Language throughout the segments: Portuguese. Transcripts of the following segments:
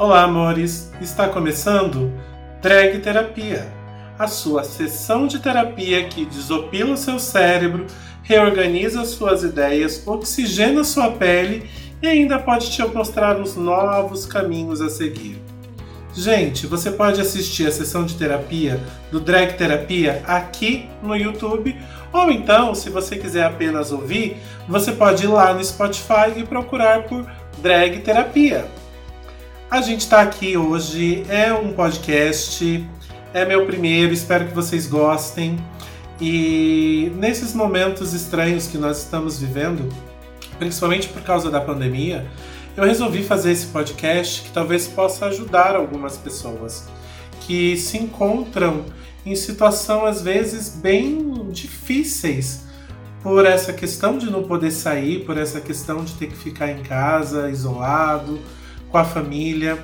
Olá, amores! Está começando Drag Terapia, a sua sessão de terapia que desopila o seu cérebro, reorganiza suas ideias, oxigena sua pele e ainda pode te mostrar os novos caminhos a seguir. Gente, você pode assistir a sessão de terapia do Drag Terapia aqui no YouTube, ou então, se você quiser apenas ouvir, você pode ir lá no Spotify e procurar por Drag Terapia. A gente está aqui hoje, é um podcast, é meu primeiro, espero que vocês gostem. E nesses momentos estranhos que nós estamos vivendo, principalmente por causa da pandemia, eu resolvi fazer esse podcast que talvez possa ajudar algumas pessoas que se encontram em situação às vezes bem difíceis por essa questão de não poder sair, por essa questão de ter que ficar em casa, isolado, com a família,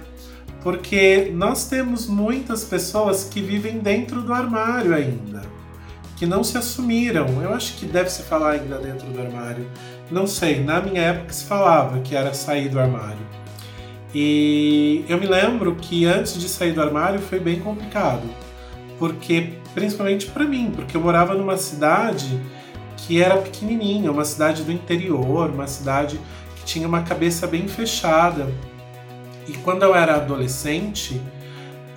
porque nós temos muitas pessoas que vivem dentro do armário ainda, que não se assumiram. Eu acho que deve se falar ainda dentro do armário. Não sei, na minha época se falava que era sair do armário. E eu me lembro que antes de sair do armário foi bem complicado, porque principalmente para mim, porque eu morava numa cidade que era pequenininha, uma cidade do interior, uma cidade que tinha uma cabeça bem fechada. E quando eu era adolescente,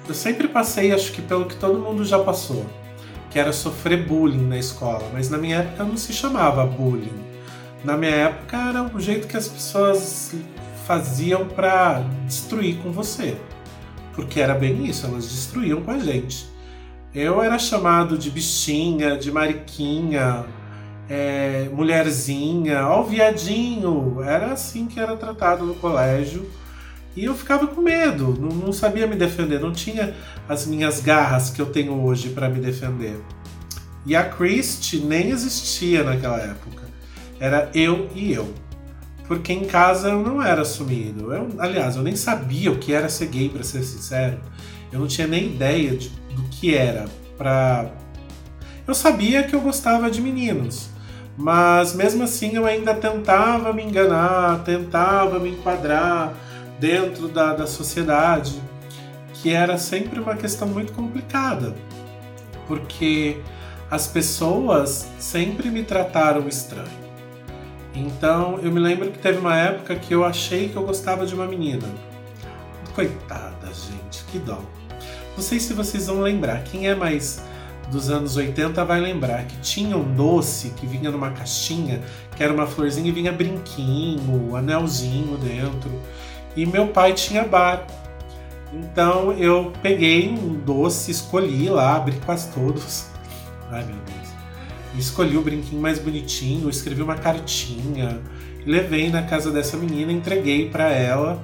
eu sempre passei, acho que pelo que todo mundo já passou, que era sofrer bullying na escola, mas na minha época não se chamava bullying na minha época era o jeito que as pessoas faziam para destruir com você. Porque era bem isso, elas destruíam com a gente. Eu era chamado de bichinha, de mariquinha, é, mulherzinha, ó, viadinho. Era assim que era tratado no colégio. E eu ficava com medo, não, não sabia me defender, não tinha as minhas garras que eu tenho hoje para me defender. E a Christie nem existia naquela época. Era eu e eu. Porque em casa eu não era assumido. Eu, aliás, eu nem sabia o que era ser gay, para ser sincero. Eu não tinha nem ideia de, do que era. Pra... Eu sabia que eu gostava de meninos. Mas mesmo assim eu ainda tentava me enganar, tentava me enquadrar dentro da, da sociedade, que era sempre uma questão muito complicada, porque as pessoas sempre me trataram estranho. Então eu me lembro que teve uma época que eu achei que eu gostava de uma menina. Coitada, gente, que dó. Não sei se vocês vão lembrar, quem é mais dos anos 80 vai lembrar que tinha um doce que vinha numa caixinha, que era uma florzinha e vinha brinquinho, anelzinho dentro. E meu pai tinha bar. Então eu peguei um doce, escolhi lá, abri quase todos. Ai meu Deus escolhi o brinquinho mais bonitinho, escrevi uma cartinha, levei na casa dessa menina, entreguei para ela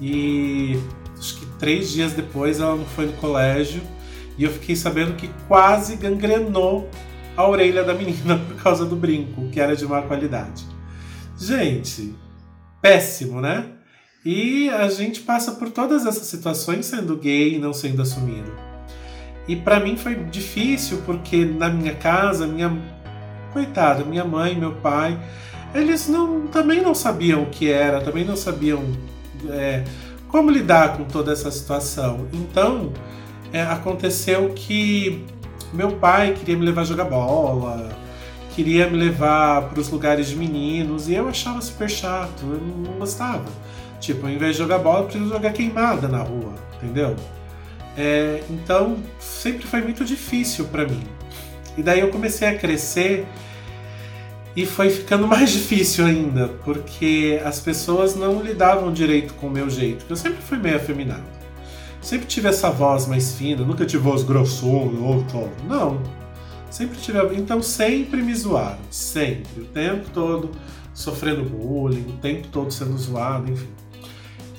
e acho que três dias depois ela não foi no colégio e eu fiquei sabendo que quase gangrenou a orelha da menina por causa do brinco, que era de má qualidade. Gente, péssimo, né? E a gente passa por todas essas situações sendo gay e não sendo assumido. E para mim foi difícil porque na minha casa, minha coitada, minha mãe, meu pai, eles não, também não sabiam o que era, também não sabiam é, como lidar com toda essa situação. Então é, aconteceu que meu pai queria me levar a jogar bola, queria me levar para os lugares de meninos e eu achava super chato, eu não gostava. Tipo, ao invés de jogar bola, eu preciso jogar queimada na rua, entendeu? É, então sempre foi muito difícil para mim. E daí eu comecei a crescer e foi ficando mais difícil ainda, porque as pessoas não lidavam direito com o meu jeito. Eu sempre fui meio afeminado. Sempre tive essa voz mais fina, nunca tive voz grossona ou todo. Não. Sempre tive. Então sempre me zoaram. Sempre. O tempo todo sofrendo bullying, o tempo todo sendo zoado, enfim.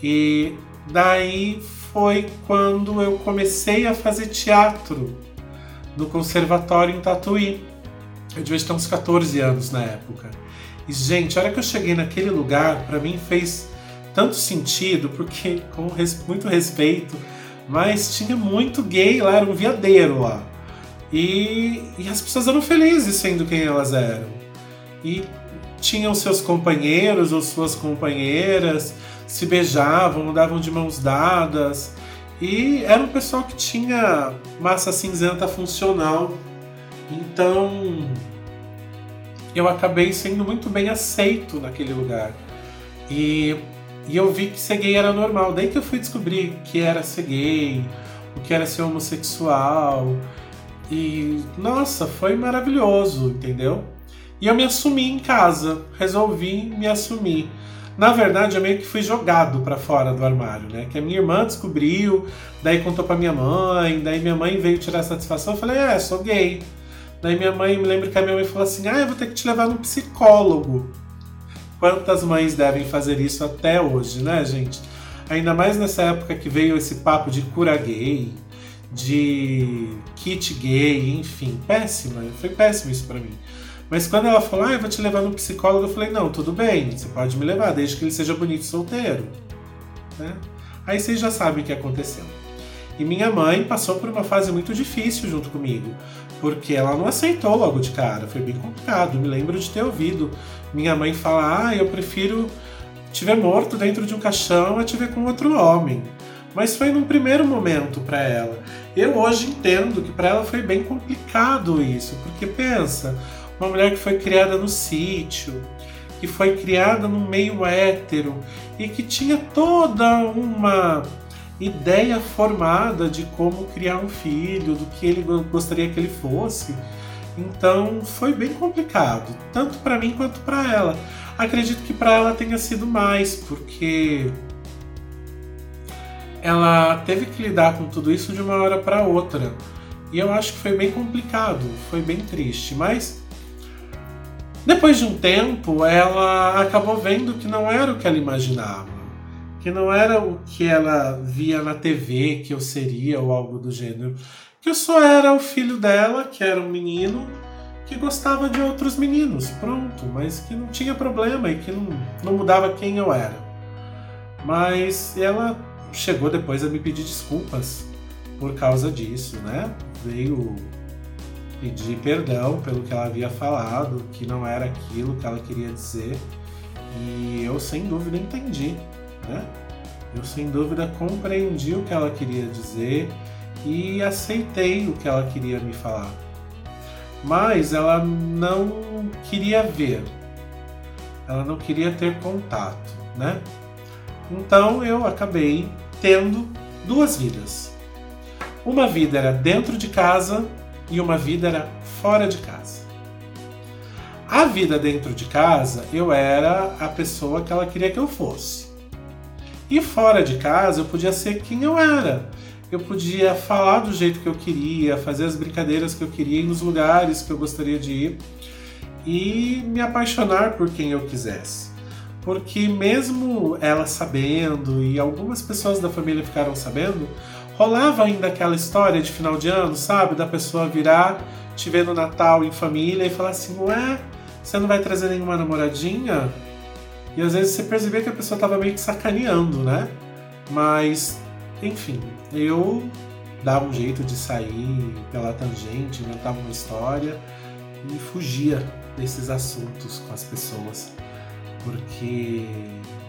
E daí foi quando eu comecei a fazer teatro no conservatório em Tatuí. Eu devia ter uns 14 anos na época. E, gente, a hora que eu cheguei naquele lugar, para mim fez tanto sentido, porque, com res, muito respeito, mas tinha muito gay lá, era um viadeiro lá. E, e as pessoas eram felizes sendo quem elas eram. E tinham seus companheiros ou suas companheiras, se beijavam, andavam de mãos dadas. E era um pessoal que tinha massa cinzenta funcional. Então eu acabei sendo muito bem aceito naquele lugar. E, e eu vi que ser gay era normal. Daí que eu fui descobrir que era ser gay, o que era ser homossexual. E nossa, foi maravilhoso, entendeu? E eu me assumi em casa, resolvi me assumir. Na verdade, eu meio que fui jogado para fora do armário, né? Que a minha irmã descobriu, daí contou para minha mãe, daí minha mãe veio tirar satisfação. Eu falei, é, sou gay. Daí minha mãe, me lembro que a minha mãe falou assim: ah, eu vou ter que te levar no psicólogo. Quantas mães devem fazer isso até hoje, né, gente? Ainda mais nessa época que veio esse papo de cura gay, de kit gay, enfim, péssima. Foi péssimo isso para mim. Mas quando ela falou, ah, eu vou te levar no psicólogo, eu falei, não, tudo bem, você pode me levar, desde que ele seja bonito e solteiro. Né? Aí vocês já sabem o que aconteceu. E minha mãe passou por uma fase muito difícil junto comigo, porque ela não aceitou logo de cara, foi bem complicado. Me lembro de ter ouvido minha mãe falar: ah, eu prefiro te ver morto dentro de um caixão a te ver com outro homem. Mas foi num primeiro momento para ela. Eu hoje entendo que para ela foi bem complicado isso, porque pensa, uma mulher que foi criada no sítio, que foi criada num meio hétero e que tinha toda uma ideia formada de como criar um filho, do que ele gostaria que ele fosse. Então foi bem complicado, tanto para mim quanto para ela. Acredito que para ela tenha sido mais, porque ela teve que lidar com tudo isso de uma hora para outra. E eu acho que foi bem complicado, foi bem triste, mas depois de um tempo, ela acabou vendo que não era o que ela imaginava, que não era o que ela via na TV que eu seria ou algo do gênero, que eu só era o filho dela, que era um menino que gostava de outros meninos, pronto, mas que não tinha problema e que não, não mudava quem eu era. Mas ela chegou depois a me pedir desculpas por causa disso, né? Veio pedir perdão pelo que ela havia falado, que não era aquilo que ela queria dizer. E eu sem dúvida entendi, né? Eu sem dúvida compreendi o que ela queria dizer e aceitei o que ela queria me falar. Mas ela não queria ver, ela não queria ter contato, né? Então eu acabei tendo duas vidas. Uma vida era dentro de casa e uma vida era fora de casa. A vida dentro de casa, eu era a pessoa que ela queria que eu fosse. E fora de casa, eu podia ser quem eu era. Eu podia falar do jeito que eu queria, fazer as brincadeiras que eu queria, ir nos lugares que eu gostaria de ir e me apaixonar por quem eu quisesse. Porque mesmo ela sabendo e algumas pessoas da família ficaram sabendo, rolava ainda aquela história de final de ano, sabe? Da pessoa virar, te ver no Natal em família e falar assim: Ué, você não vai trazer nenhuma namoradinha? E às vezes você percebia que a pessoa tava meio que sacaneando, né? Mas, enfim, eu dava um jeito de sair pela tangente, inventava uma história e fugia desses assuntos com as pessoas, porque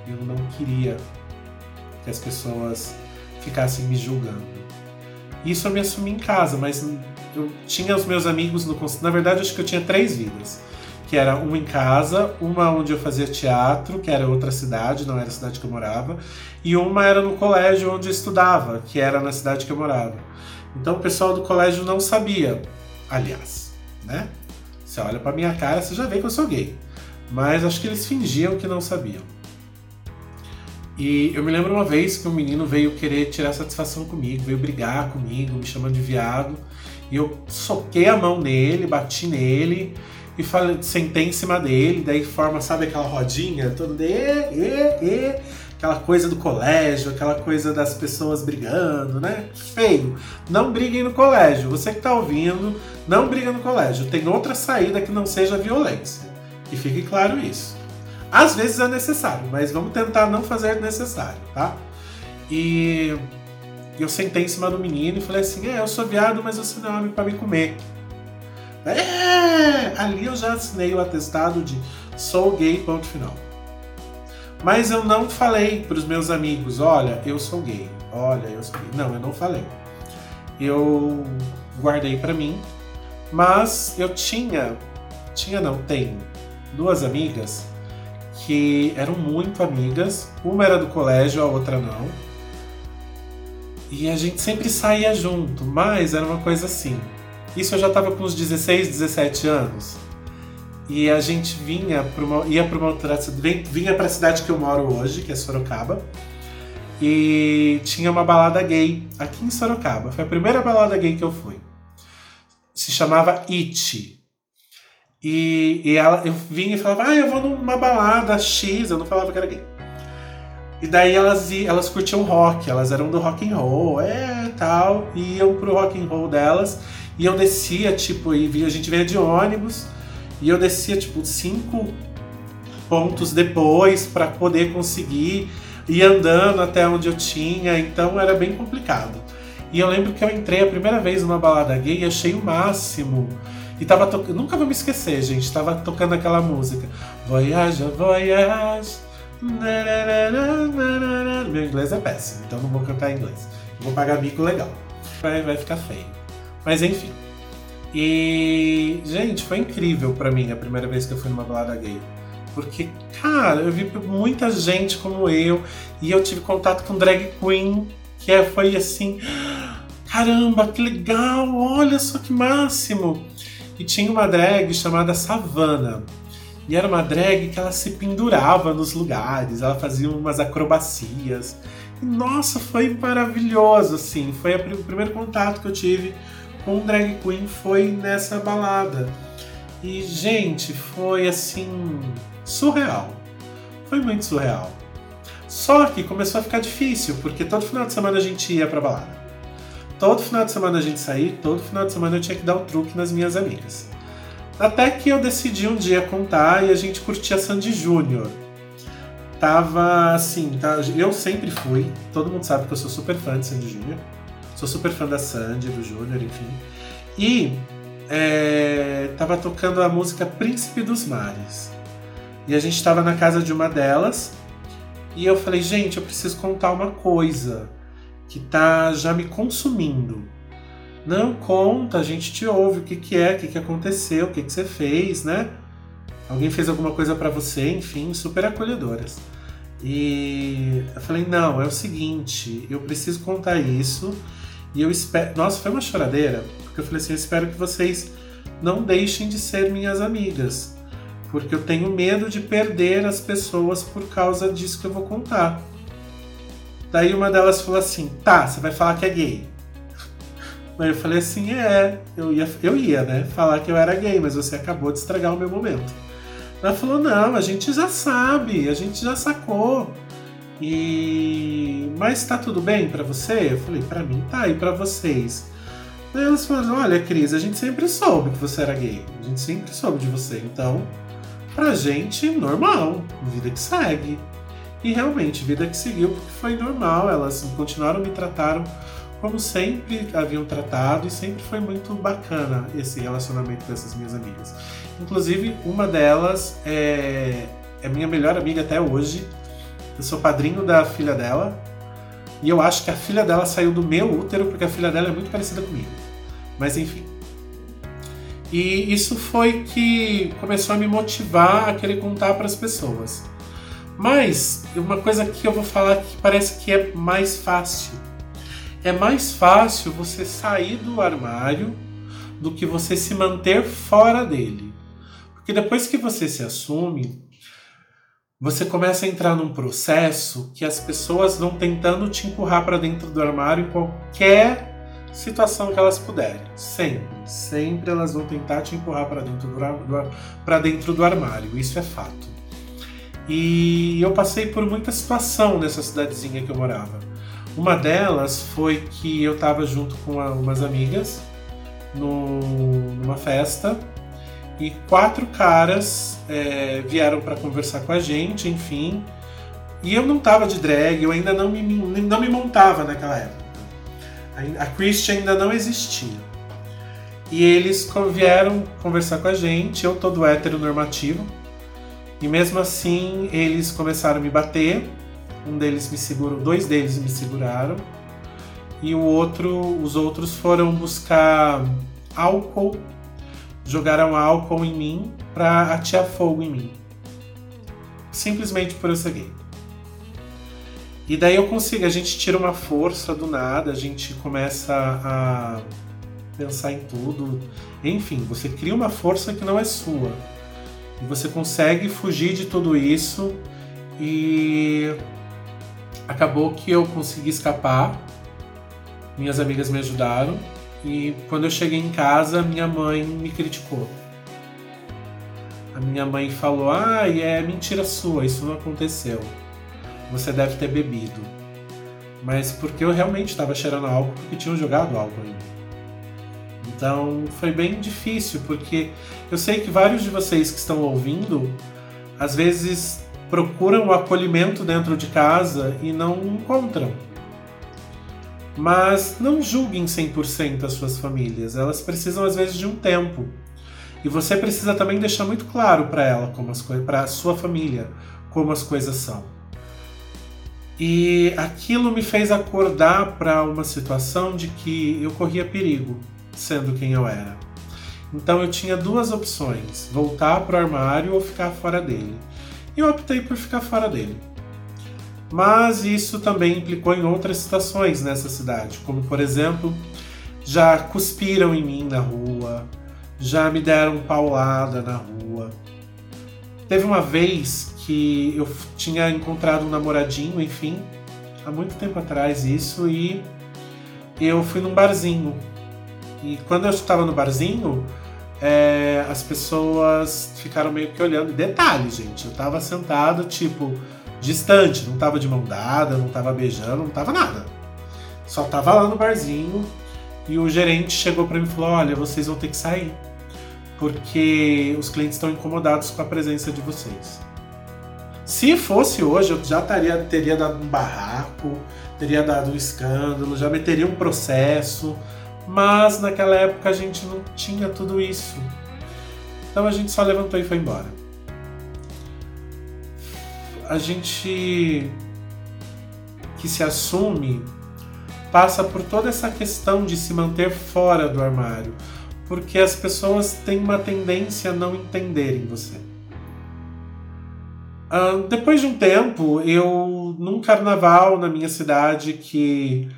eu não queria que as pessoas ficassem me julgando. Isso eu me assumi em casa, mas eu tinha os meus amigos no Na verdade, acho que eu tinha três vidas. Que era uma em casa, uma onde eu fazia teatro, que era outra cidade, não era a cidade que eu morava, e uma era no colégio onde eu estudava, que era na cidade que eu morava. Então o pessoal do colégio não sabia, aliás, né? Você olha pra minha cara, você já vê que eu sou gay. Mas acho que eles fingiam que não sabiam. E eu me lembro uma vez que um menino veio querer tirar satisfação comigo, veio brigar comigo, me chamando de viado. E eu soquei a mão nele, bati nele e falei, sentei em cima dele. Daí forma, sabe aquela rodinha? Todo de, e, e, aquela coisa do colégio, aquela coisa das pessoas brigando, né? Feio. Não briguem no colégio. Você que tá ouvindo, não briga no colégio. Tem outra saída que não seja violência. Que fique claro isso. Às vezes é necessário, mas vamos tentar não fazer necessário, tá? E eu sentei em cima do menino e falei assim: É, eu sou viado, mas você não é homem pra me comer. É! Ali eu já assinei o atestado de sou gay, ponto final. Mas eu não falei para os meus amigos, olha, eu sou gay, olha, eu sou gay. Não, eu não falei. Eu guardei para mim, mas eu tinha, tinha não, tenho duas amigas que eram muito amigas. Uma era do colégio, a outra não. E a gente sempre saía junto, mas era uma coisa assim. Isso eu já estava com uns 16, 17 anos. E a gente vinha para uma, ia para uma outra vinha para a cidade que eu moro hoje, que é Sorocaba. E tinha uma balada gay aqui em Sorocaba. Foi a primeira balada gay que eu fui. Se chamava It. E, e ela, eu vinha e falava, ah, eu vou numa balada X, eu não falava que era gay. E daí elas, elas curtiam rock, elas eram do rock and roll, é, tal, e iam pro rock and roll delas. E eu descia, tipo, e a gente vinha de ônibus, e eu descia, tipo, cinco pontos depois para poder conseguir ir andando até onde eu tinha, então era bem complicado. E eu lembro que eu entrei a primeira vez numa balada gay e achei o máximo. E tava tocando. Nunca vou me esquecer, gente. Tava tocando aquela música. Voyage, voyage. Meu inglês é péssimo, então não vou cantar em inglês. Vou pagar mico legal. Vai, vai ficar feio. Mas enfim. E, gente, foi incrível para mim a primeira vez que eu fui numa balada gay. Porque, cara, eu vi muita gente como eu e eu tive contato com drag queen, que é, foi assim: caramba, que legal, olha só que máximo! E tinha uma drag chamada Savana. E era uma drag que ela se pendurava nos lugares, ela fazia umas acrobacias. E, nossa, foi maravilhoso, assim. Foi o primeiro contato que eu tive com drag queen foi nessa balada. E, gente, foi assim. surreal. Foi muito surreal. Só que começou a ficar difícil, porque todo final de semana a gente ia pra balada. Todo final de semana a gente saía, todo final de semana eu tinha que dar um truque nas minhas amigas. Até que eu decidi um dia contar e a gente curtia Sandy Júnior. Tava assim, tá, eu sempre fui, todo mundo sabe que eu sou super fã de Sandy Júnior. Sou super fã da Sandy, do Júnior, enfim. E é, tava tocando a música Príncipe dos Mares. E a gente estava na casa de uma delas. E eu falei, gente, eu preciso contar uma coisa que tá já me consumindo. Não conta, a gente te ouve o que, que é, o que, que aconteceu, o que, que você fez, né? Alguém fez alguma coisa para você, enfim, super acolhedoras. E eu falei: não, é o seguinte, eu preciso contar isso. E eu espero. Nossa, foi uma choradeira, porque eu falei assim: eu espero que vocês não deixem de ser minhas amigas, porque eu tenho medo de perder as pessoas por causa disso que eu vou contar. Daí uma delas falou assim: tá, você vai falar que é gay. Aí eu falei assim: é, eu ia, eu ia, né? Falar que eu era gay, mas você acabou de estragar o meu momento. Ela falou: não, a gente já sabe, a gente já sacou. E mas tá tudo bem para você? Eu falei: para mim tá, e para vocês? Daí elas falaram: olha, Cris, a gente sempre soube que você era gay, a gente sempre soube de você, então pra gente normal, vida que segue. E realmente, vida que seguiu, porque foi normal, elas continuaram me trataram como sempre haviam tratado e sempre foi muito bacana esse relacionamento com essas minhas amigas. Inclusive, uma delas é, é minha melhor amiga até hoje. Eu sou padrinho da filha dela. E eu acho que a filha dela saiu do meu útero porque a filha dela é muito parecida comigo. Mas enfim. E isso foi que começou a me motivar a querer contar para as pessoas. Mas uma coisa que eu vou falar que parece que é mais fácil. É mais fácil você sair do armário do que você se manter fora dele. Porque depois que você se assume, você começa a entrar num processo que as pessoas vão tentando te empurrar para dentro do armário em qualquer situação que elas puderem. Sempre, sempre elas vão tentar te empurrar para dentro do, dentro do armário. Isso é fato. E eu passei por muita situação nessa cidadezinha que eu morava. Uma delas foi que eu estava junto com umas amigas no, numa festa e quatro caras é, vieram para conversar com a gente, enfim. E eu não estava de drag, eu ainda não me, não me montava naquela época. A Christian ainda não existia. E eles vieram conversar com a gente, eu todo heteronormativo, E mesmo assim, eles começaram a me bater. Um deles me segurou, dois deles me seguraram. E o outro, os outros foram buscar álcool, jogaram álcool em mim para atear fogo em mim. Simplesmente por eu ser gay. E daí eu consigo, a gente tira uma força do nada, a gente começa a pensar em tudo. Enfim, você cria uma força que não é sua. E você consegue fugir de tudo isso e acabou que eu consegui escapar. Minhas amigas me ajudaram e quando eu cheguei em casa, minha mãe me criticou. A minha mãe falou: "Ah, é mentira sua, isso não aconteceu. Você deve ter bebido." Mas porque eu realmente estava cheirando álcool porque tinham jogado álcool mim. Então foi bem difícil, porque eu sei que vários de vocês que estão ouvindo, às vezes procuram o acolhimento dentro de casa e não encontram. Mas não julguem 100% as suas famílias, elas precisam às vezes de um tempo. E você precisa também deixar muito claro para ela, para a sua família, como as coisas são. E aquilo me fez acordar para uma situação de que eu corria perigo sendo quem eu era. Então eu tinha duas opções: voltar para o armário ou ficar fora dele. E eu optei por ficar fora dele. Mas isso também implicou em outras situações nessa cidade, como por exemplo, já cuspiram em mim na rua, já me deram paulada na rua. Teve uma vez que eu tinha encontrado um namoradinho, enfim, há muito tempo atrás isso, e eu fui num barzinho e quando eu estava no barzinho, é, as pessoas ficaram meio que olhando. Detalhe, gente, eu estava sentado, tipo, distante, não estava de mão dada, não estava beijando, não estava nada. Só estava lá no barzinho e o gerente chegou para mim e falou: Olha, vocês vão ter que sair, porque os clientes estão incomodados com a presença de vocês. Se fosse hoje, eu já taria, teria dado um barraco, teria dado um escândalo, já meteria um processo mas naquela época a gente não tinha tudo isso. Então a gente só levantou e foi embora. A gente que se assume passa por toda essa questão de se manter fora do armário, porque as pessoas têm uma tendência a não entenderem você. Uh, depois de um tempo, eu num carnaval na minha cidade que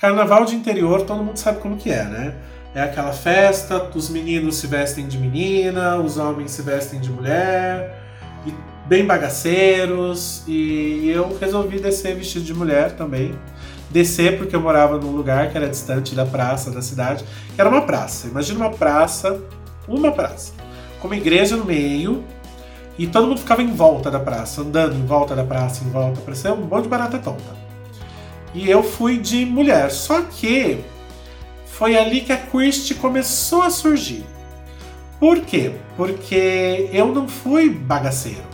Carnaval de interior, todo mundo sabe como que é, né? É aquela festa, os meninos se vestem de menina, os homens se vestem de mulher, e bem bagaceiros, e eu resolvi descer vestido de mulher também. Descer porque eu morava num lugar que era distante da praça da cidade, que era uma praça. Imagina uma praça, uma praça, com uma igreja no meio, e todo mundo ficava em volta da praça, andando em volta da praça, em volta, parecia um monte de barata tonta e eu fui de mulher. Só que foi ali que a Christie começou a surgir. Por quê? Porque eu não fui bagaceiro.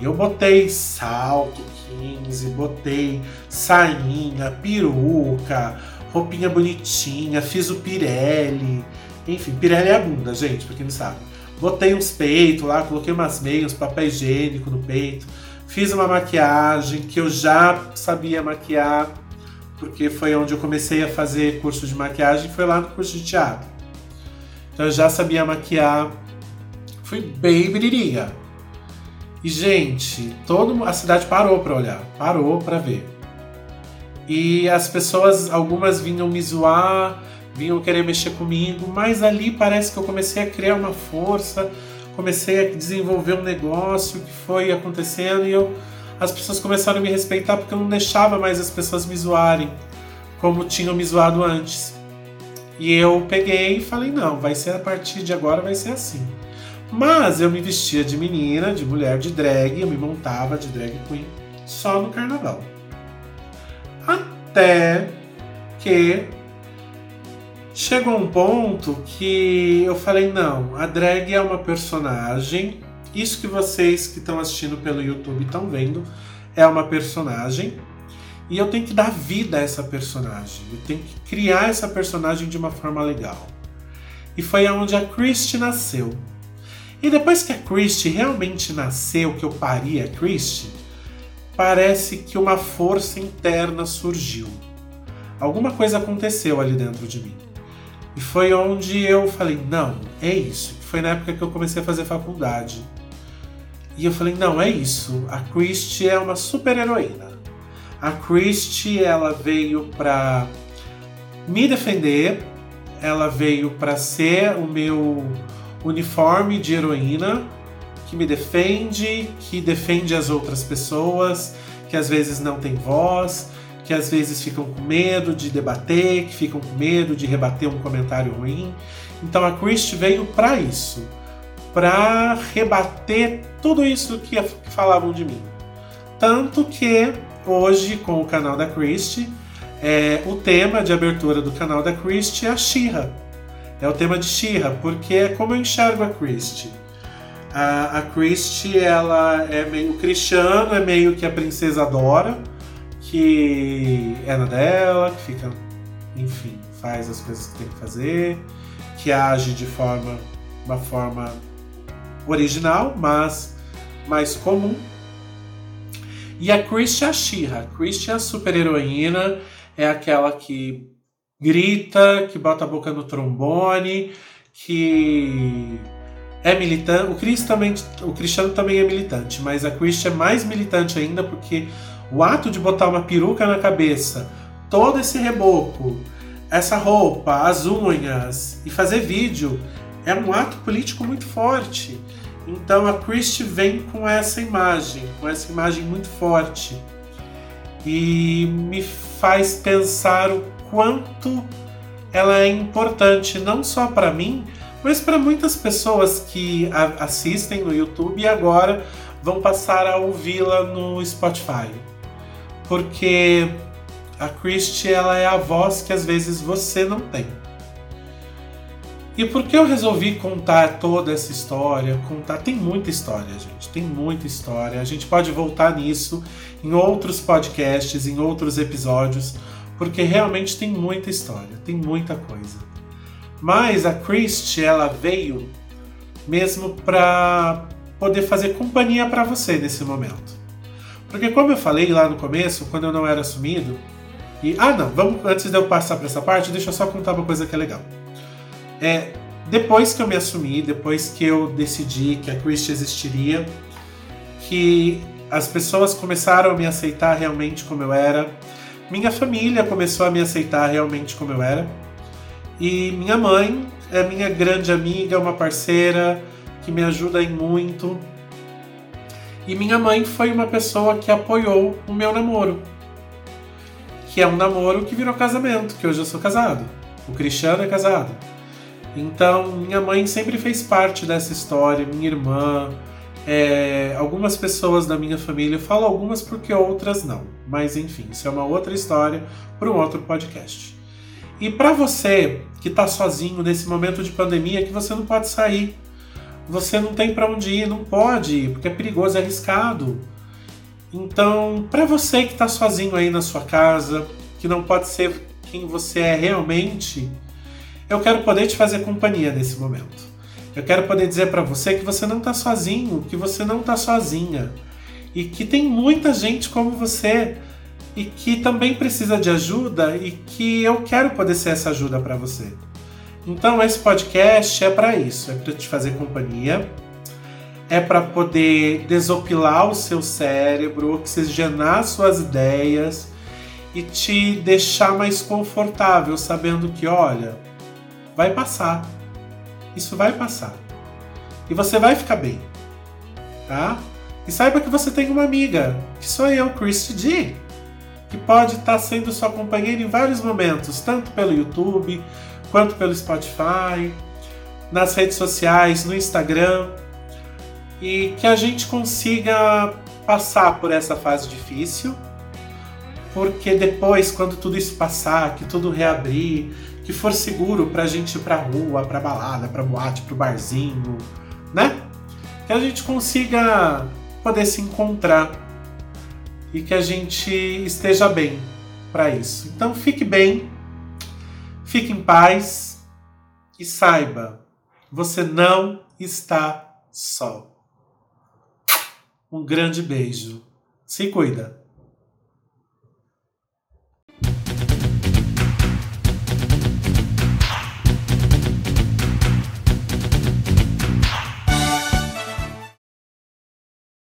Eu botei salto 15, botei sainha, peruca, roupinha bonitinha, fiz o Pirelli. Enfim, Pirelli é a bunda, gente, pra quem não sabe. Botei uns peitos lá, coloquei umas meias, papel higiênico no peito Fiz uma maquiagem que eu já sabia maquiar, porque foi onde eu comecei a fazer curso de maquiagem, foi lá no curso de teatro. Então eu já sabia maquiar. Fui bem brilhinha. E gente, toda a cidade parou para olhar, parou para ver. E as pessoas, algumas vinham me zoar, vinham querer mexer comigo, mas ali parece que eu comecei a criar uma força comecei a desenvolver um negócio que foi acontecendo e eu, as pessoas começaram a me respeitar porque eu não deixava mais as pessoas me zoarem como tinham me zoado antes. E eu peguei e falei: não, vai ser a partir de agora, vai ser assim. Mas eu me vestia de menina, de mulher, de drag, eu me montava de drag queen só no carnaval. Até que chegou um ponto que eu falei: não, a drag é uma personagem. Isso que vocês que estão assistindo pelo YouTube estão vendo é uma personagem. E eu tenho que dar vida a essa personagem. Eu tenho que criar essa personagem de uma forma legal. E foi onde a Christie nasceu. E depois que a Christie realmente nasceu, que eu pari a Christie, parece que uma força interna surgiu. Alguma coisa aconteceu ali dentro de mim. E foi onde eu falei: não, é isso. Foi na época que eu comecei a fazer faculdade. E eu falei: não, é isso. A Christie é uma super heroína. A Christie ela veio para me defender, ela veio para ser o meu uniforme de heroína que me defende, que defende as outras pessoas, que às vezes não tem voz, que às vezes ficam com medo de debater, que ficam com medo de rebater um comentário ruim. Então a Christie veio para isso, para rebater tudo isso que falavam de mim. Tanto que hoje, com o canal da Christie, é, o tema de abertura do canal da Christie é a Shira. É o tema de Shira, porque é como eu enxergo a Christie. A, a ela é meio. O Cristiano é meio que a princesa Dora, que é na dela, que fica. Enfim, faz as coisas que tem que fazer, que age de forma. uma forma original, mas mais comum. E a Christie a Shira. A Christie é a super heroína, é aquela que grita, que bota a boca no trombone, que é militante. O, Chris também, o Cristiano também é militante, mas a Christian é mais militante ainda porque o ato de botar uma peruca na cabeça, todo esse reboco, essa roupa, as unhas e fazer vídeo é um ato político muito forte. Então a Christie vem com essa imagem, com essa imagem muito forte. E me faz pensar o quanto ela é importante não só para mim, mas para muitas pessoas que assistem no YouTube e agora vão passar a ouvi-la no Spotify. Porque a Christie ela é a voz que às vezes você não tem. E por que eu resolvi contar toda essa história? Contar tem muita história, gente, tem muita história. A gente pode voltar nisso em outros podcasts, em outros episódios, porque realmente tem muita história, tem muita coisa. Mas a Christie, ela veio mesmo para poder fazer companhia para você nesse momento. Porque como eu falei lá no começo, quando eu não era assumido, e ah não, vamos antes de eu passar para essa parte, deixa eu só contar uma coisa que é legal. É, depois que eu me assumi, depois que eu decidi que a Christie existiria, que as pessoas começaram a me aceitar realmente como eu era, minha família começou a me aceitar realmente como eu era. E minha mãe é minha grande amiga, uma parceira que me ajuda em muito. E minha mãe foi uma pessoa que apoiou o meu namoro. Que é um namoro que virou casamento, que hoje eu sou casado. O Cristiano é casado. Então, minha mãe sempre fez parte dessa história, minha irmã, é, algumas pessoas da minha família, falo algumas porque outras não, mas enfim, isso é uma outra história para um outro podcast. E para você que está sozinho nesse momento de pandemia, que você não pode sair, você não tem para onde ir, não pode ir, porque é perigoso, é arriscado. Então, para você que está sozinho aí na sua casa, que não pode ser quem você é realmente, eu quero poder te fazer companhia nesse momento. Eu quero poder dizer para você que você não está sozinho, que você não está sozinha e que tem muita gente como você e que também precisa de ajuda e que eu quero poder ser essa ajuda para você. Então esse podcast é para isso, é para te fazer companhia, é para poder desopilar o seu cérebro, oxigenar suas ideias e te deixar mais confortável, sabendo que, olha, vai passar isso vai passar. E você vai ficar bem. Tá? E saiba que você tem uma amiga, que sou eu, Christy G, que pode estar sendo sua companheira em vários momentos, tanto pelo YouTube, quanto pelo Spotify, nas redes sociais, no Instagram, e que a gente consiga passar por essa fase difícil, porque depois, quando tudo isso passar, que tudo reabrir, que for seguro pra gente ir pra rua, pra balada, pra boate, pro barzinho, né? Que a gente consiga poder se encontrar e que a gente esteja bem para isso. Então fique bem, fique em paz e saiba, você não está Sol. Um grande beijo. Se cuida.